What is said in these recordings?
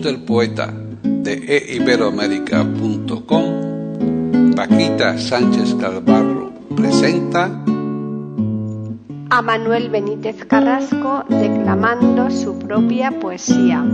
Del poeta de eiberoamérica.com, Paquita Sánchez Calvarro presenta a Manuel Benítez Carrasco declamando su propia poesía.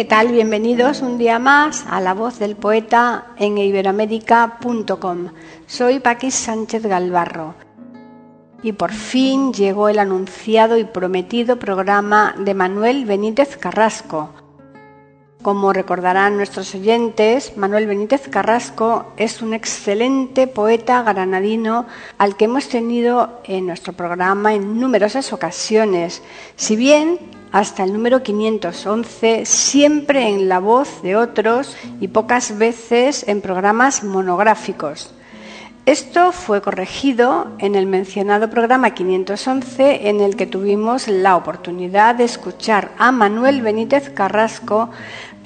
¿Qué tal? Bienvenidos un día más a La Voz del Poeta en iberoamérica.com. Soy Paquis Sánchez Galvarro y por fin llegó el anunciado y prometido programa de Manuel Benítez Carrasco. Como recordarán nuestros oyentes, Manuel Benítez Carrasco es un excelente poeta granadino al que hemos tenido en nuestro programa en numerosas ocasiones. Si bien hasta el número 511, siempre en la voz de otros y pocas veces en programas monográficos. Esto fue corregido en el mencionado programa 511 en el que tuvimos la oportunidad de escuchar a Manuel Benítez Carrasco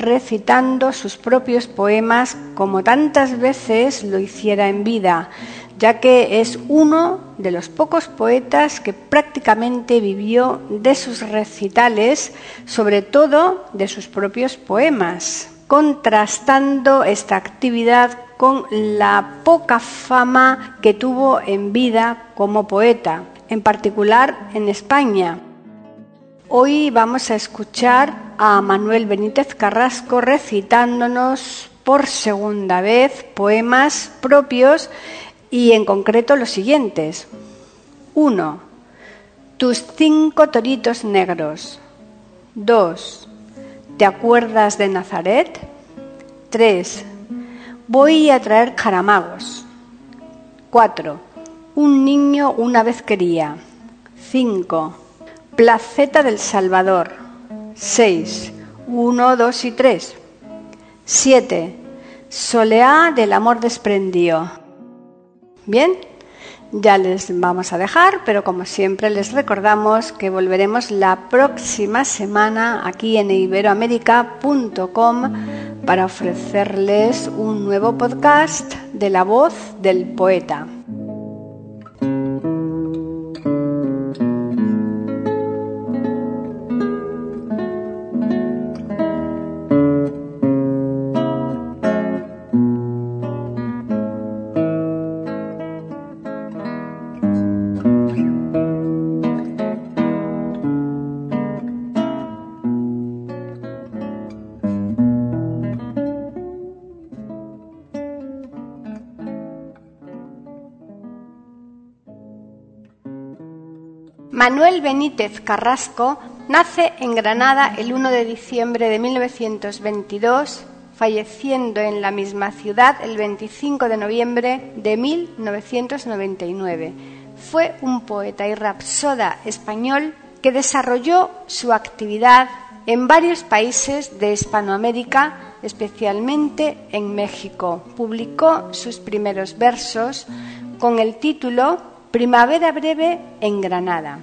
recitando sus propios poemas como tantas veces lo hiciera en vida, ya que es uno de los pocos poetas que prácticamente vivió de sus recitales, sobre todo de sus propios poemas, contrastando esta actividad con la poca fama que tuvo en vida como poeta, en particular en España. Hoy vamos a escuchar a Manuel Benítez Carrasco recitándonos por segunda vez poemas propios y en concreto los siguientes. 1. Tus cinco toritos negros. 2. ¿Te acuerdas de Nazaret? 3. Voy a traer caramagos. 4. Un niño una vez quería. 5. Placeta del Salvador. 6. 1, 2 y 3. 7. Soleá del amor desprendido. Bien, ya les vamos a dejar, pero como siempre les recordamos que volveremos la próxima semana aquí en iberoamérica.com para ofrecerles un nuevo podcast de la voz del poeta. Manuel Benítez Carrasco nace en Granada el 1 de diciembre de 1922, falleciendo en la misma ciudad el 25 de noviembre de 1999. Fue un poeta y rapsoda español que desarrolló su actividad en varios países de Hispanoamérica, especialmente en México. Publicó sus primeros versos con el título Primavera breve en Granada.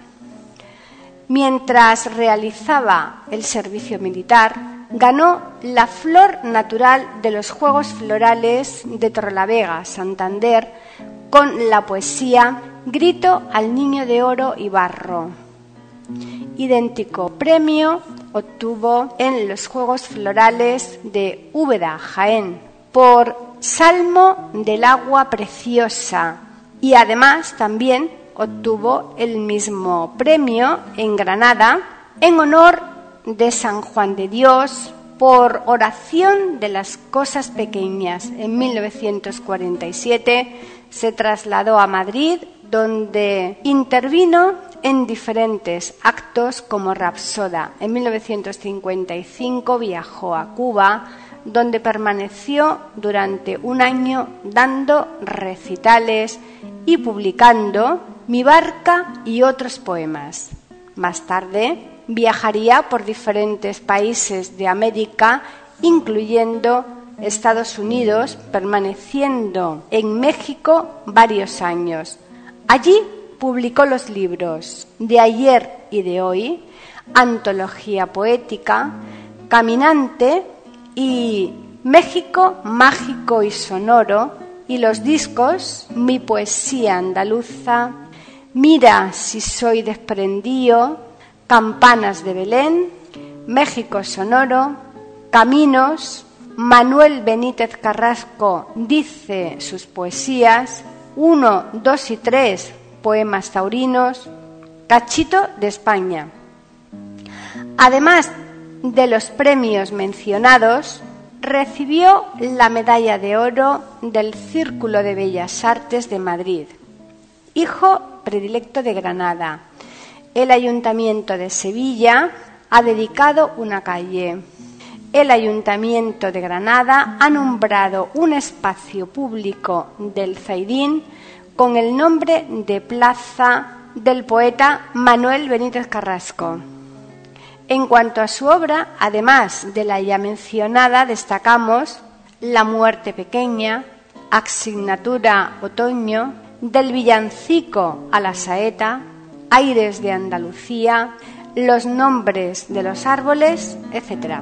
Mientras realizaba el servicio militar, ganó la flor natural de los Juegos Florales de Torrelavega, Santander, con la poesía Grito al Niño de Oro y Barro. Idéntico premio obtuvo en los Juegos Florales de Úbeda, Jaén, por Salmo del agua preciosa y además también obtuvo el mismo premio en Granada en honor de San Juan de Dios por oración de las cosas pequeñas. En 1947 se trasladó a Madrid donde intervino en diferentes actos como Rapsoda. En 1955 viajó a Cuba, donde permaneció durante un año dando recitales y publicando Mi barca y otros poemas. Más tarde viajaría por diferentes países de América, incluyendo Estados Unidos, permaneciendo en México varios años. Allí publicó los libros De ayer y de hoy, Antología Poética, Caminante y México Mágico y Sonoro, y los discos Mi Poesía Andaluza, Mira si soy desprendido, Campanas de Belén, México Sonoro, Caminos, Manuel Benítez Carrasco dice sus poesías, 1, 2 y 3 poemas taurinos, Cachito de España. Además de los premios mencionados, recibió la medalla de oro del Círculo de Bellas Artes de Madrid. Hijo predilecto de Granada. El Ayuntamiento de Sevilla ha dedicado una calle el Ayuntamiento de Granada ha nombrado un espacio público del Zaidín con el nombre de Plaza del poeta Manuel Benítez Carrasco. En cuanto a su obra, además de la ya mencionada, destacamos La muerte pequeña, Asignatura Otoño, Del villancico a la saeta, Aires de Andalucía, Los nombres de los árboles, etc.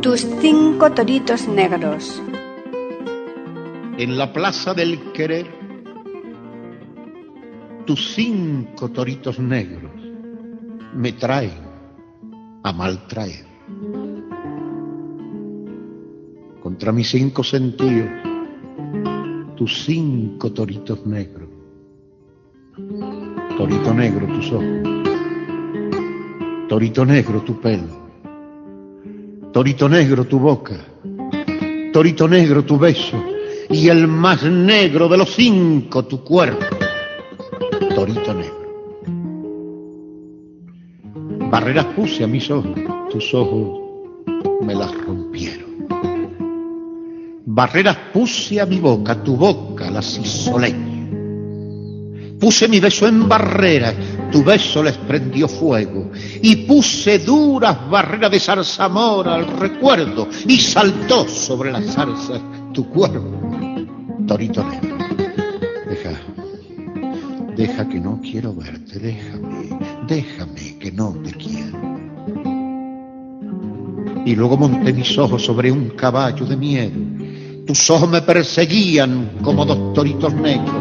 toritos negros. En la plaza del querer, tus cinco toritos negros me traen a maltraer. Contra mis cinco sentidos, tus cinco toritos negros. Torito negro tus ojos, torito negro tu pelo Torito negro tu boca, torito negro tu beso, y el más negro de los cinco tu cuerpo, torito negro. Barreras puse a mis ojos, tus ojos me las rompieron. Barreras puse a mi boca, tu boca las hizo. Puse mi beso en barreras tu beso les prendió fuego y puse duras barreras de zarzamora al recuerdo y saltó sobre las zarzas tu cuerpo, torito negro. Deja, deja que no quiero verte, déjame, déjame que no te quiero. Y luego monté mis ojos sobre un caballo de miedo. Tus ojos me perseguían como dos toritos negros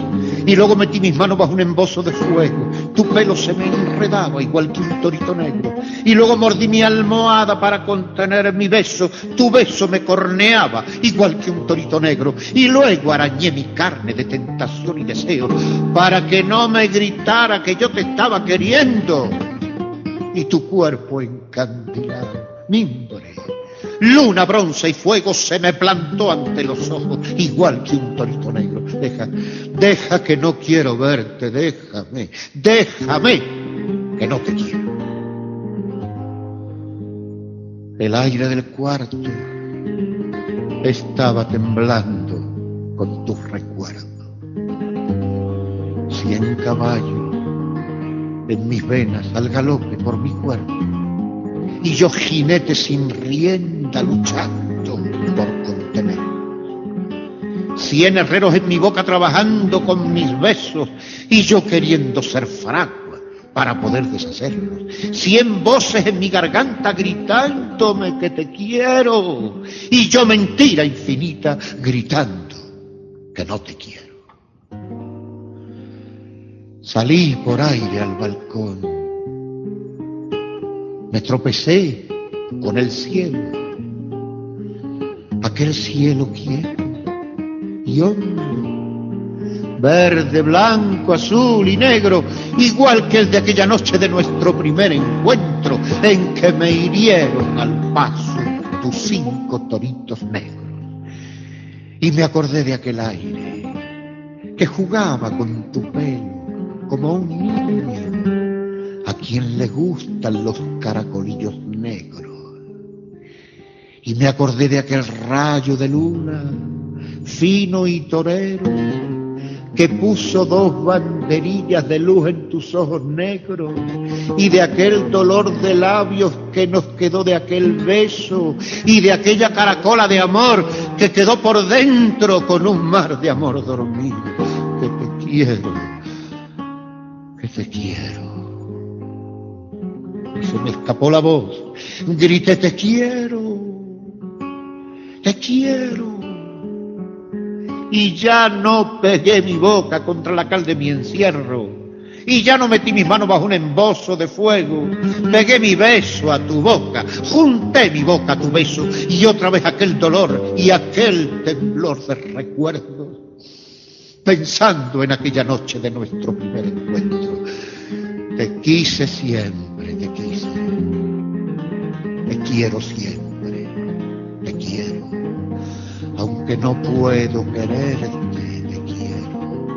y luego metí mis manos bajo un embozo de fuego. Tu pelo se me enredaba igual que un torito negro y luego mordí mi almohada para contener mi beso. Tu beso me corneaba igual que un torito negro y luego arañé mi carne de tentación y deseo para que no me gritara que yo te estaba queriendo y tu cuerpo encandilado, mimbre, luna, bronce y fuego se me plantó ante los ojos, igual que un torito negro. Deja, deja que no quiero verte, déjame, déjame que no te quiero. El aire del cuarto estaba temblando con tus recuerdos. Cien caballos en mis venas al galope por mi cuerpo. Y yo jinete sin rienda luchando por contener. Cien herreros en mi boca trabajando con mis besos y yo queriendo ser fragua para poder deshacerlos. Cien voces en mi garganta gritándome que te quiero y yo mentira infinita gritando que no te quiero. Salí por aire al balcón. Me tropecé con el cielo. Aquel cielo quieto y hondo, verde, blanco, azul y negro, igual que el de aquella noche de nuestro primer encuentro, en que me hirieron al paso tus cinco toritos negros. Y me acordé de aquel aire que jugaba con tu pelo como un niño a quien le gustan los caracolillos negros. Y me acordé de aquel rayo de luna, fino y torero, que puso dos banderillas de luz en tus ojos negros y de aquel dolor de labios que nos quedó de aquel beso y de aquella caracola de amor que quedó por dentro con un mar de amor dormido. Que te quiero que te quiero. Se me escapó la voz, grité te quiero, te quiero. Y ya no pegué mi boca contra la cal de mi encierro. Y ya no metí mis manos bajo un embozo de fuego. Pegué mi beso a tu boca, junté mi boca a tu beso y otra vez aquel dolor y aquel temblor de recuerdos pensando en aquella noche de nuestro primer encuentro. Te quise siempre, te quise. Te quiero siempre, Aunque no puedo quererte, te quiero.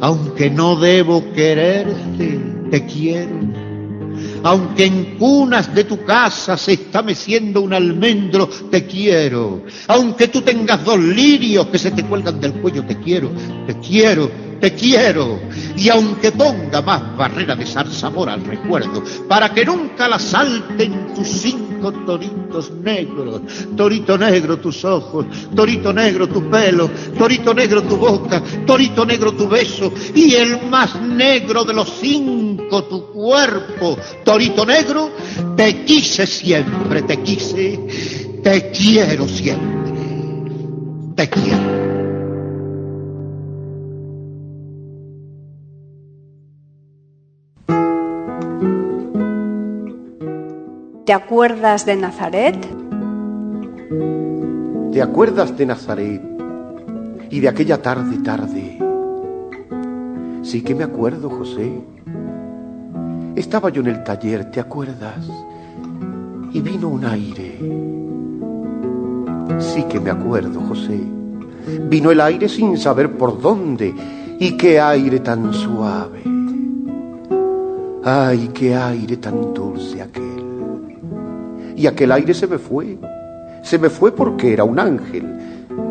Aunque no debo quererte, te quiero aunque en cunas de tu casa se está meciendo un almendro, te quiero. Aunque tú tengas dos lirios que se te cuelgan del cuello, te quiero, te quiero te quiero. Y aunque ponga más barrera de zarzamor al recuerdo, para que nunca la salten tus cinco toritos negros, torito negro tus ojos, torito negro tu pelo, torito negro tu boca, torito negro tu beso, y el más negro de los cinco tu cuerpo, torito negro, te quise siempre, te quise, te quiero siempre, te quiero. ¿Te acuerdas de Nazaret? ¿Te acuerdas de Nazaret y de aquella tarde, tarde? Sí que me acuerdo, José. Estaba yo en el taller, ¿te acuerdas? Y vino un aire. Sí que me acuerdo, José. Vino el aire sin saber por dónde. Y qué aire tan suave. Ay, qué aire tan dulce aquel y aquel aire se me fue. Se me fue porque era un ángel.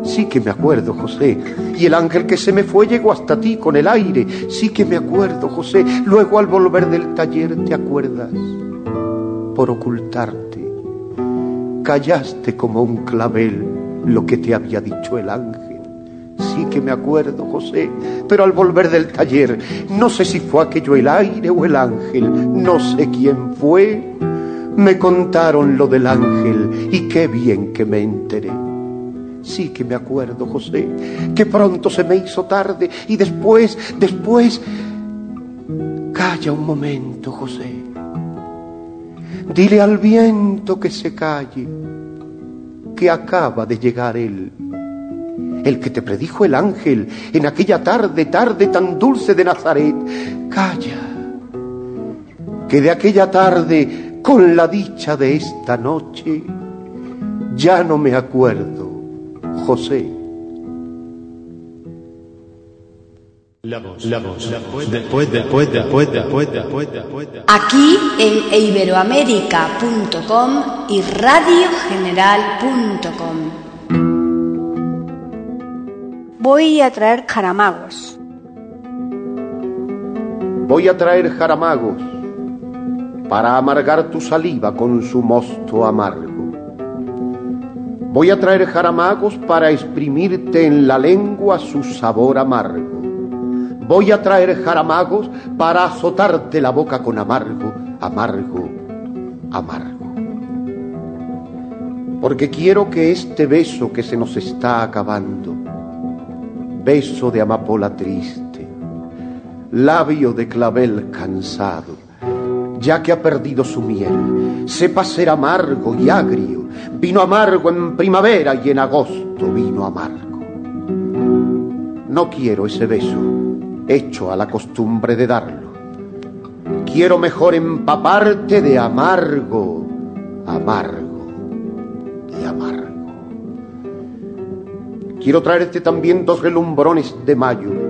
Sí que me acuerdo, José. Y el ángel que se me fue llegó hasta ti con el aire. Sí que me acuerdo, José. Luego al volver del taller, ¿te acuerdas? Por ocultarte. Callaste como un clavel lo que te había dicho el ángel. Sí que me acuerdo, José. Pero al volver del taller, no sé si fue aquello el aire o el ángel. No sé quién fue me contaron lo del ángel y qué bien que me enteré. Sí que me acuerdo, José, que pronto se me hizo tarde y después, después... Calla un momento, José. Dile al viento que se calle, que acaba de llegar él. El que te predijo el ángel en aquella tarde, tarde tan dulce de Nazaret. Calla, que de aquella tarde, con la dicha de esta noche, ya no me acuerdo José. Aquí en iberoamérica.com y radiogeneral.com. Voy a traer jaramagos. Voy a traer jaramagos para amargar tu saliva con su mosto amargo Voy a traer jaramagos para exprimirte en la lengua su sabor amargo. Voy a traer jaramagos para azotarte la boca con amargo, amargo, amargo. Porque quiero que este beso que se nos está acabando, beso de amapola triste, labio de clavel cansado, ya que ha perdido su miel, sepa ser amargo y agrio, vino amargo en primavera y en agosto vino amargo. No quiero ese beso hecho a la costumbre de darlo. Quiero mejor empaparte de amargo, amargo y amargo. Quiero traerte también dos relumbrones de mayo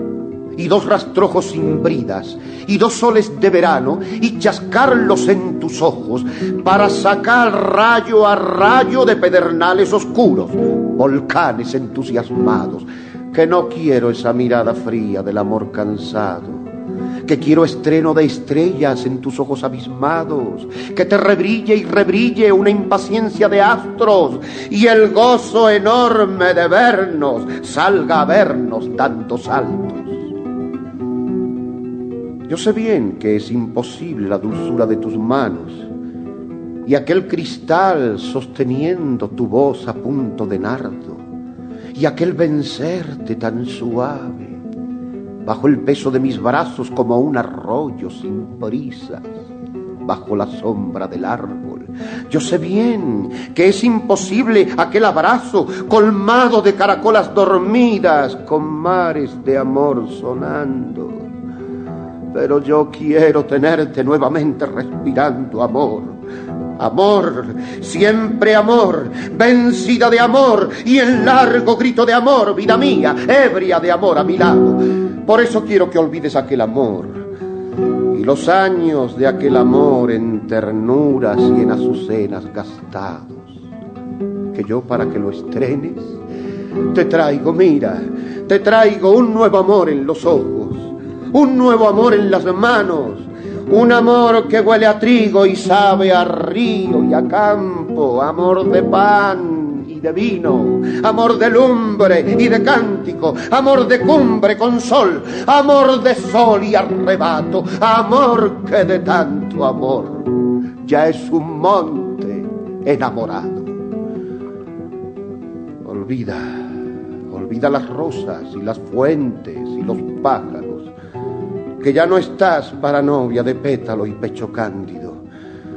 y dos rastrojos sin bridas, y dos soles de verano, y chascarlos en tus ojos, para sacar rayo a rayo de pedernales oscuros, volcanes entusiasmados, que no quiero esa mirada fría del amor cansado que quiero estreno de estrellas en tus ojos abismados, que te rebrille y rebrille una impaciencia de astros y el gozo enorme de vernos salga a vernos dando saltos. Yo sé bien que es imposible la dulzura de tus manos y aquel cristal sosteniendo tu voz a punto de nardo y aquel vencerte tan suave bajo el peso de mis brazos como un arroyo sin prisas bajo la sombra del árbol. Yo sé bien que es imposible aquel abrazo colmado de caracolas dormidas con mares de amor sonando pero yo quiero tenerte nuevamente respirando amor. Amor, siempre amor, vencida de amor y en largo grito de amor, vida mía, ebria de amor a mi lado. Por eso quiero que olvides aquel amor y los años de aquel amor en ternuras y en azucenas gastados. Que yo para que lo estrenes, te traigo, mira, te traigo un nuevo amor en los ojos un nuevo amor en las manos, un amor que huele a trigo y sabe a río y a campo, amor de pan y de vino, amor de lumbre y de cántico, amor de cumbre con sol, amor de sol y arrebato, amor que de tanto amor ya es un monte enamorado. Olvida, olvida las rosas y las fuentes y los pájaros que ya no estás para novia de pétalo y pecho cándido.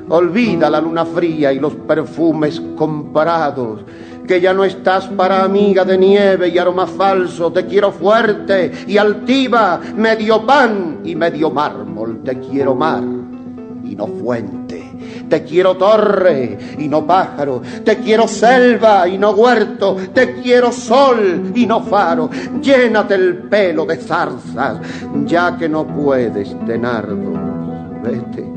Olvida la luna fría y los perfumes comparados, que ya no estás para amiga de nieve y aroma falso, te quiero fuerte y altiva, medio pan y medio mármol, te quiero mar y no fuente. Te quiero torre y no pájaro, te quiero selva y no huerto, te quiero sol y no faro. Llénate el pelo de zarzas, ya que no puedes de nardos. Vete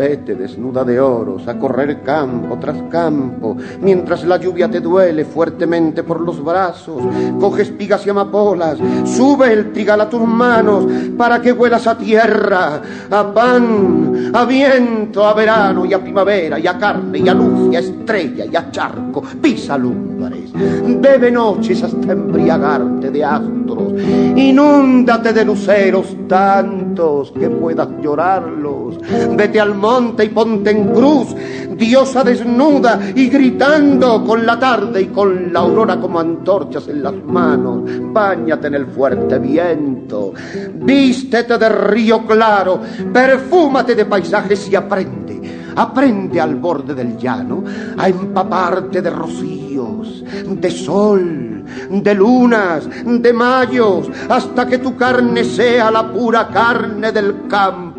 Vete desnuda de oros a correr campo tras campo, mientras la lluvia te duele fuertemente por los brazos. Coge espigas y amapolas, sube el trigal a tus manos para que vuelas a tierra, a pan, a viento, a verano y a primavera y a carne y a luz y a estrella y a charco. Pisa lumbres, bebe noches hasta embriagarte de astros. Inúndate de luceros tantos que puedas llorarlos. Vete al y ponte en cruz, diosa desnuda y gritando con la tarde y con la aurora como antorchas en las manos. Báñate en el fuerte viento, vístete de río claro, perfúmate de paisajes y aprende aprende al borde del llano a empaparte de rocíos, de sol, de lunas, de mayos, hasta que tu carne sea la pura carne del campo,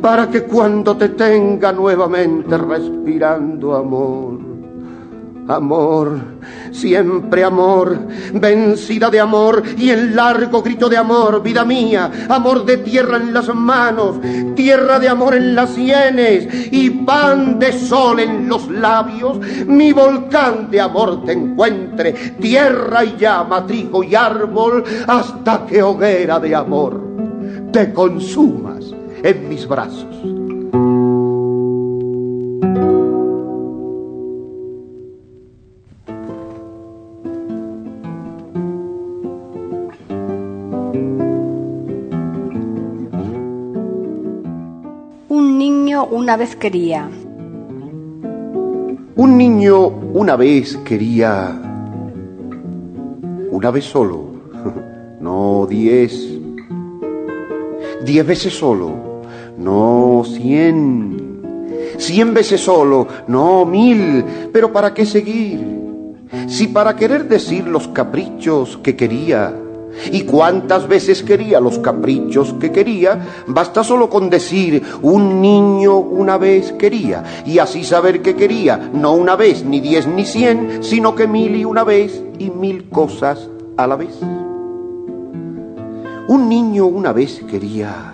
para que cuando te tenga nuevamente respirando amor, Amor, siempre amor, vencida de amor y en largo grito de amor, vida mía, amor de tierra en las manos, tierra de amor en las sienes y pan de sol en los labios, mi volcán de amor te encuentre, tierra y llama, trigo y árbol, hasta que hoguera de amor te consumas en mis brazos. una vez quería. Un niño una vez quería... Una vez solo. No diez. Diez veces solo. No cien. Cien veces solo. No mil. Pero ¿para qué seguir? Si para querer decir los caprichos que quería y cuántas veces quería los caprichos que quería, basta solo con decir un niño una vez quería, y así saber que quería, no una vez, ni diez, ni cien, sino que mil y una vez y mil cosas a la vez. Un niño una vez quería,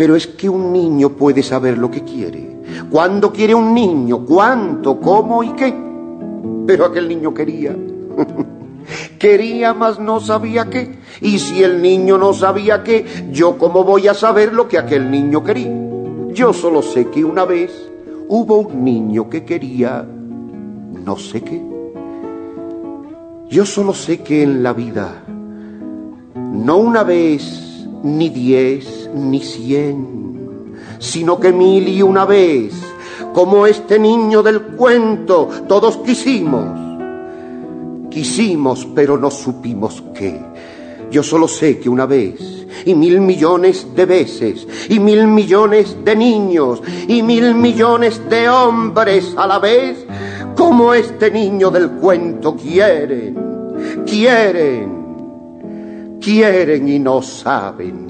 pero es que un niño puede saber lo que quiere. ¿Cuándo quiere un niño? ¿Cuánto? ¿Cómo y qué? Pero aquel niño quería. Quería, mas no sabía qué. Y si el niño no sabía qué, yo cómo voy a saber lo que aquel niño quería. Yo solo sé que una vez hubo un niño que quería no sé qué. Yo solo sé que en la vida, no una vez, ni diez, ni cien, sino que mil y una vez, como este niño del cuento, todos quisimos Quisimos, pero no supimos qué. Yo solo sé que una vez, y mil millones de veces, y mil millones de niños, y mil millones de hombres a la vez, como este niño del cuento quieren, quieren, quieren y no saben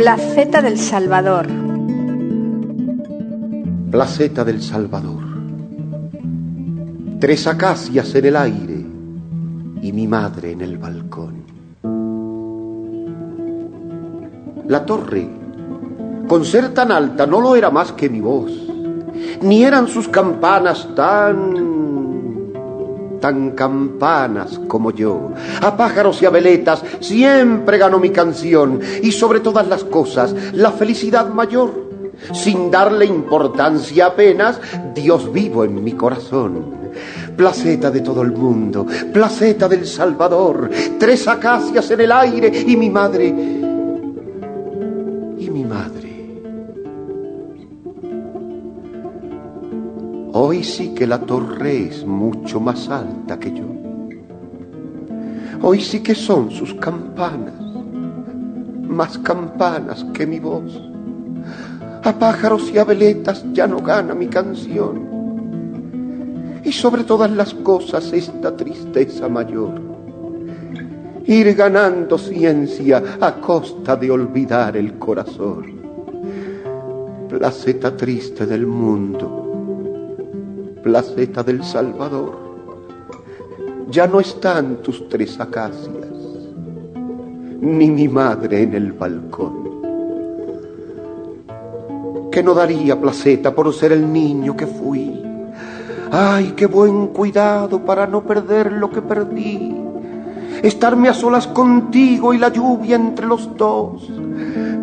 Placeta del Salvador. Placeta del Salvador. Tres acacias en el aire y mi madre en el balcón. La torre, con ser tan alta, no lo era más que mi voz, ni eran sus campanas tan tan campanas como yo. A pájaros y a veletas siempre ganó mi canción y sobre todas las cosas la felicidad mayor. Sin darle importancia apenas, Dios vivo en mi corazón. Placeta de todo el mundo, placeta del Salvador, tres acacias en el aire y mi madre, Hoy sí que la torre es mucho más alta que yo. Hoy sí que son sus campanas, más campanas que mi voz. A pájaros y a veletas ya no gana mi canción. Y sobre todas las cosas esta tristeza mayor. ir ganando ciencia a costa de olvidar el corazón. Placeta triste del mundo, placeta del Salvador, ya no están tus tres acacias, ni mi madre en el balcón. Que no daría placeta por ser el niño que fui. Ay, qué buen cuidado para no perder lo que perdí estarme a solas contigo y la lluvia entre los dos.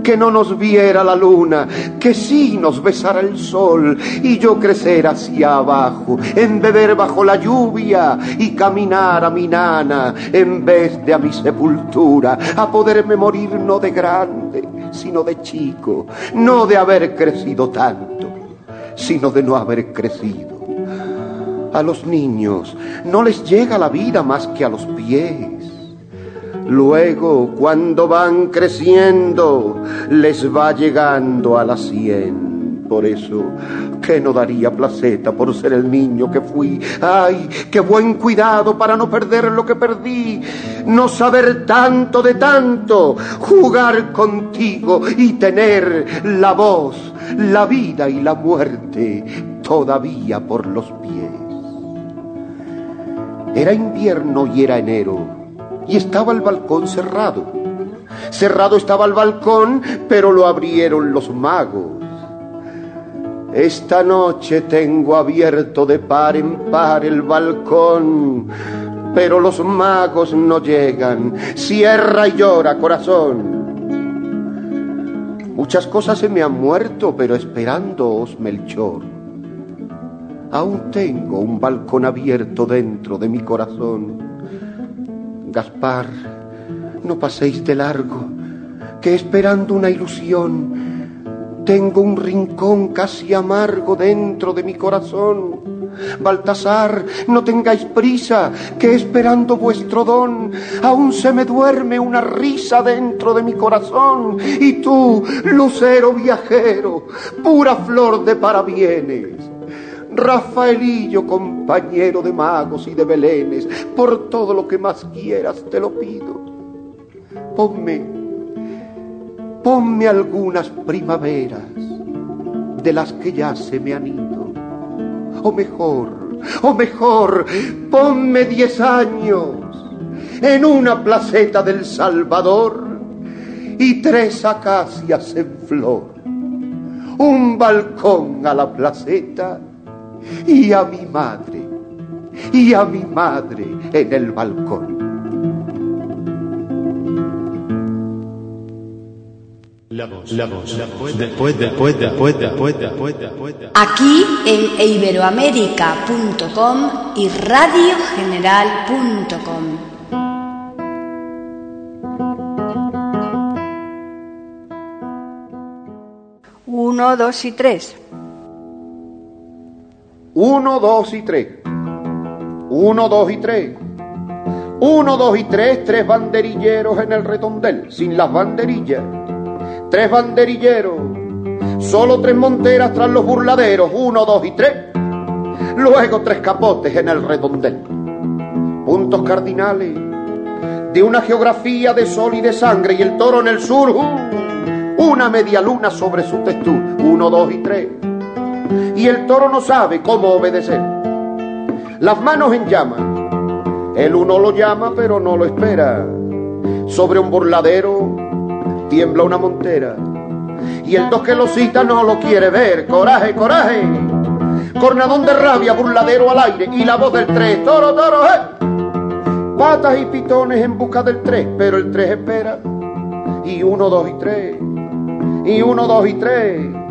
Que no nos viera la luna, que sí nos besara el sol y yo crecer hacia abajo, en beber bajo la lluvia y caminar a mi nana en vez de a mi sepultura, a poderme morir no de grande, sino de chico, no de haber crecido tanto, sino de no haber crecido. A los niños no les llega la vida más que a los pies Luego, cuando van creciendo, les va llegando a la cien. Por eso, que no daría placeta por ser el niño que fui. Ay, qué buen cuidado para no perder lo que perdí. No saber tanto de tanto, jugar contigo y tener la voz, la vida y la muerte todavía por los pies. Era invierno y era enero y estaba el balcón cerrado. Cerrado estaba el balcón, pero lo abrieron los magos. Esta noche tengo abierto de par en par el balcón, pero los magos no llegan. Cierra y llora, corazón. Muchas cosas se me han muerto, pero esperándoos, Melchor. Aún tengo un balcón abierto dentro de mi corazón Gaspar, no paséis de largo, que esperando una ilusión, tengo un rincón casi amargo dentro de mi corazón. Baltasar, no tengáis prisa, que esperando vuestro don, aún se me duerme una risa dentro de mi corazón. Y tú, lucero viajero, pura flor de parabienes, Rafaelillo, compañero de magos y de belenes, por todo lo que más quieras te lo pido. Ponme, ponme algunas primaveras de las que ya se me han ido. O mejor, o mejor, ponme diez años en una placeta del Salvador y tres acacias en flor, un balcón a la placeta y a mi madre, y a mi madre en el balcón. La voz, la voz, la voz, después, después, después, después, después, Aquí en iberoamérica.com y radiogeneral.com. Uno, dos y tres. Uno, dos y tres. Uno, dos y tres. Uno, dos y tres, tres banderilleros en el redondel, sin las banderillas. Tres banderilleros, solo tres monteras tras los burladeros. Uno, dos y tres. Luego tres capotes en el redondel. Puntos cardinales de una geografía de sol y de sangre y el toro en el sur. Uh, una media luna sobre su textura. Uno, dos y tres y el toro no sabe cómo obedecer. Las manos en llamas, el uno lo llama pero no lo espera. Sobre un burladero tiembla una montera y el dos que lo cita no lo quiere ver. Coraje, coraje. Cornadón de rabia, burladero al aire y la voz del tres. Toro, toro, eh. Patas y pitones en busca del tres, pero el tres espera. Y uno, dos y tres. Y uno, dos y tres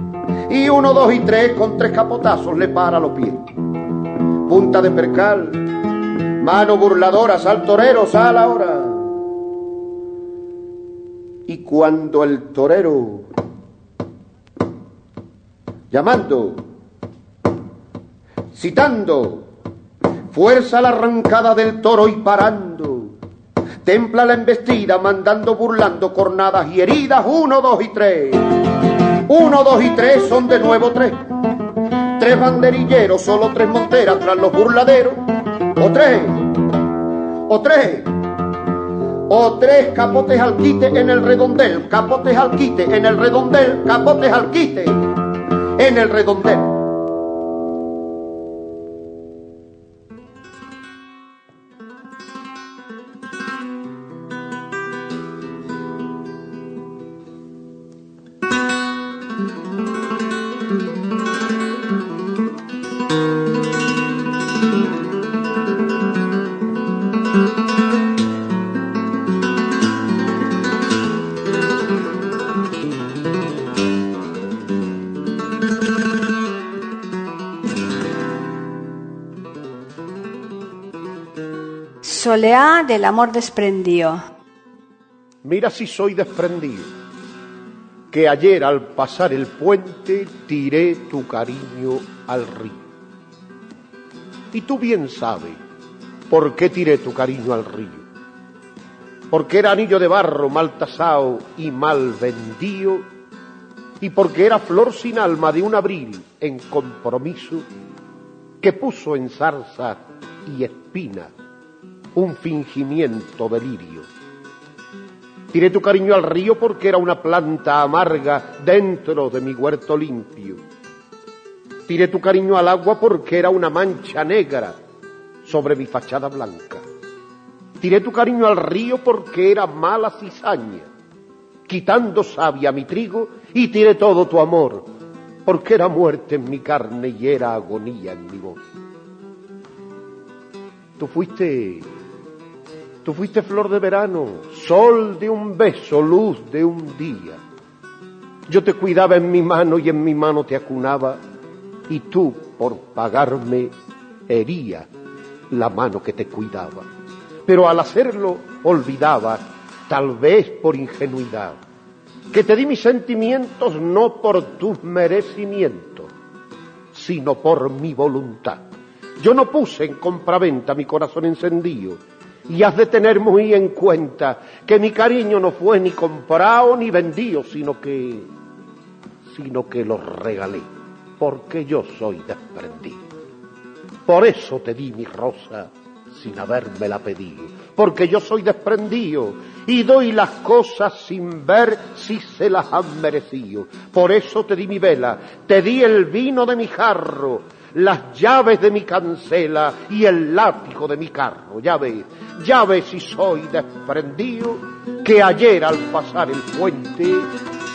y uno, dos y tres con tres capotazos le para los pies. Punta de percal, mano burladora, sal torero, sal ahora. Y cuando el torero, llamando, citando, fuerza la arrancada del toro y parando, templa la embestida, mandando, burlando, cornadas y heridas, uno, dos y tres. Uno, dos y tres son de nuevo tres. Tres banderilleros, solo tres monteras tras los burladeros. O tres. O tres. O tres capotes al quite en el redondel, capotes al quite en el redondel, capotes al quite en el redondel. Soleá del amor desprendido. Mira si soy desprendido, que ayer al pasar el puente tiré tu cariño al río. Y tú bien sabes por qué tiré tu cariño al río. Porque era anillo de barro mal tasado y mal vendido, y porque era flor sin alma de un abril en compromiso que puso en zarza y espina un fingimiento delirio. Tiré tu cariño al río porque era una planta amarga dentro de mi huerto limpio. Tiré tu cariño al agua porque era una mancha negra sobre mi fachada blanca. Tiré tu cariño al río porque era mala cizaña, quitando savia mi trigo y tiré todo tu amor porque era muerte en mi carne y era agonía en mi voz. Tú fuiste Tú fuiste flor de verano, sol de un beso, luz de un día. Yo te cuidaba en mi mano y en mi mano te acunaba y tú, por pagarme, hería la mano que te cuidaba. Pero al hacerlo olvidaba, tal vez por ingenuidad, que te di mis sentimientos no por tus merecimientos, sino por mi voluntad. Yo no puse en compraventa mi corazón encendido, y has de tener muy en cuenta que mi cariño no fue ni comprado ni vendido, sino que, sino que lo regalé, porque yo soy desprendido. Por eso te di mi rosa sin habérmela pedido, porque yo soy desprendido y doy las cosas sin ver si se las han merecido. Por eso te di mi vela, te di el vino de mi jarro, las llaves de mi cancela y el látigo de mi carro. Ya ves, ya ves si soy desprendido, que ayer al pasar el puente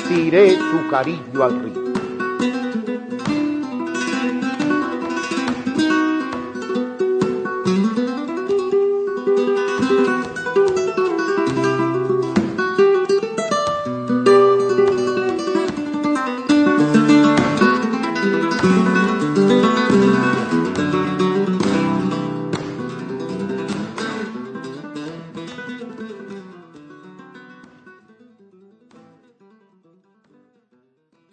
tiré tu cariño al río.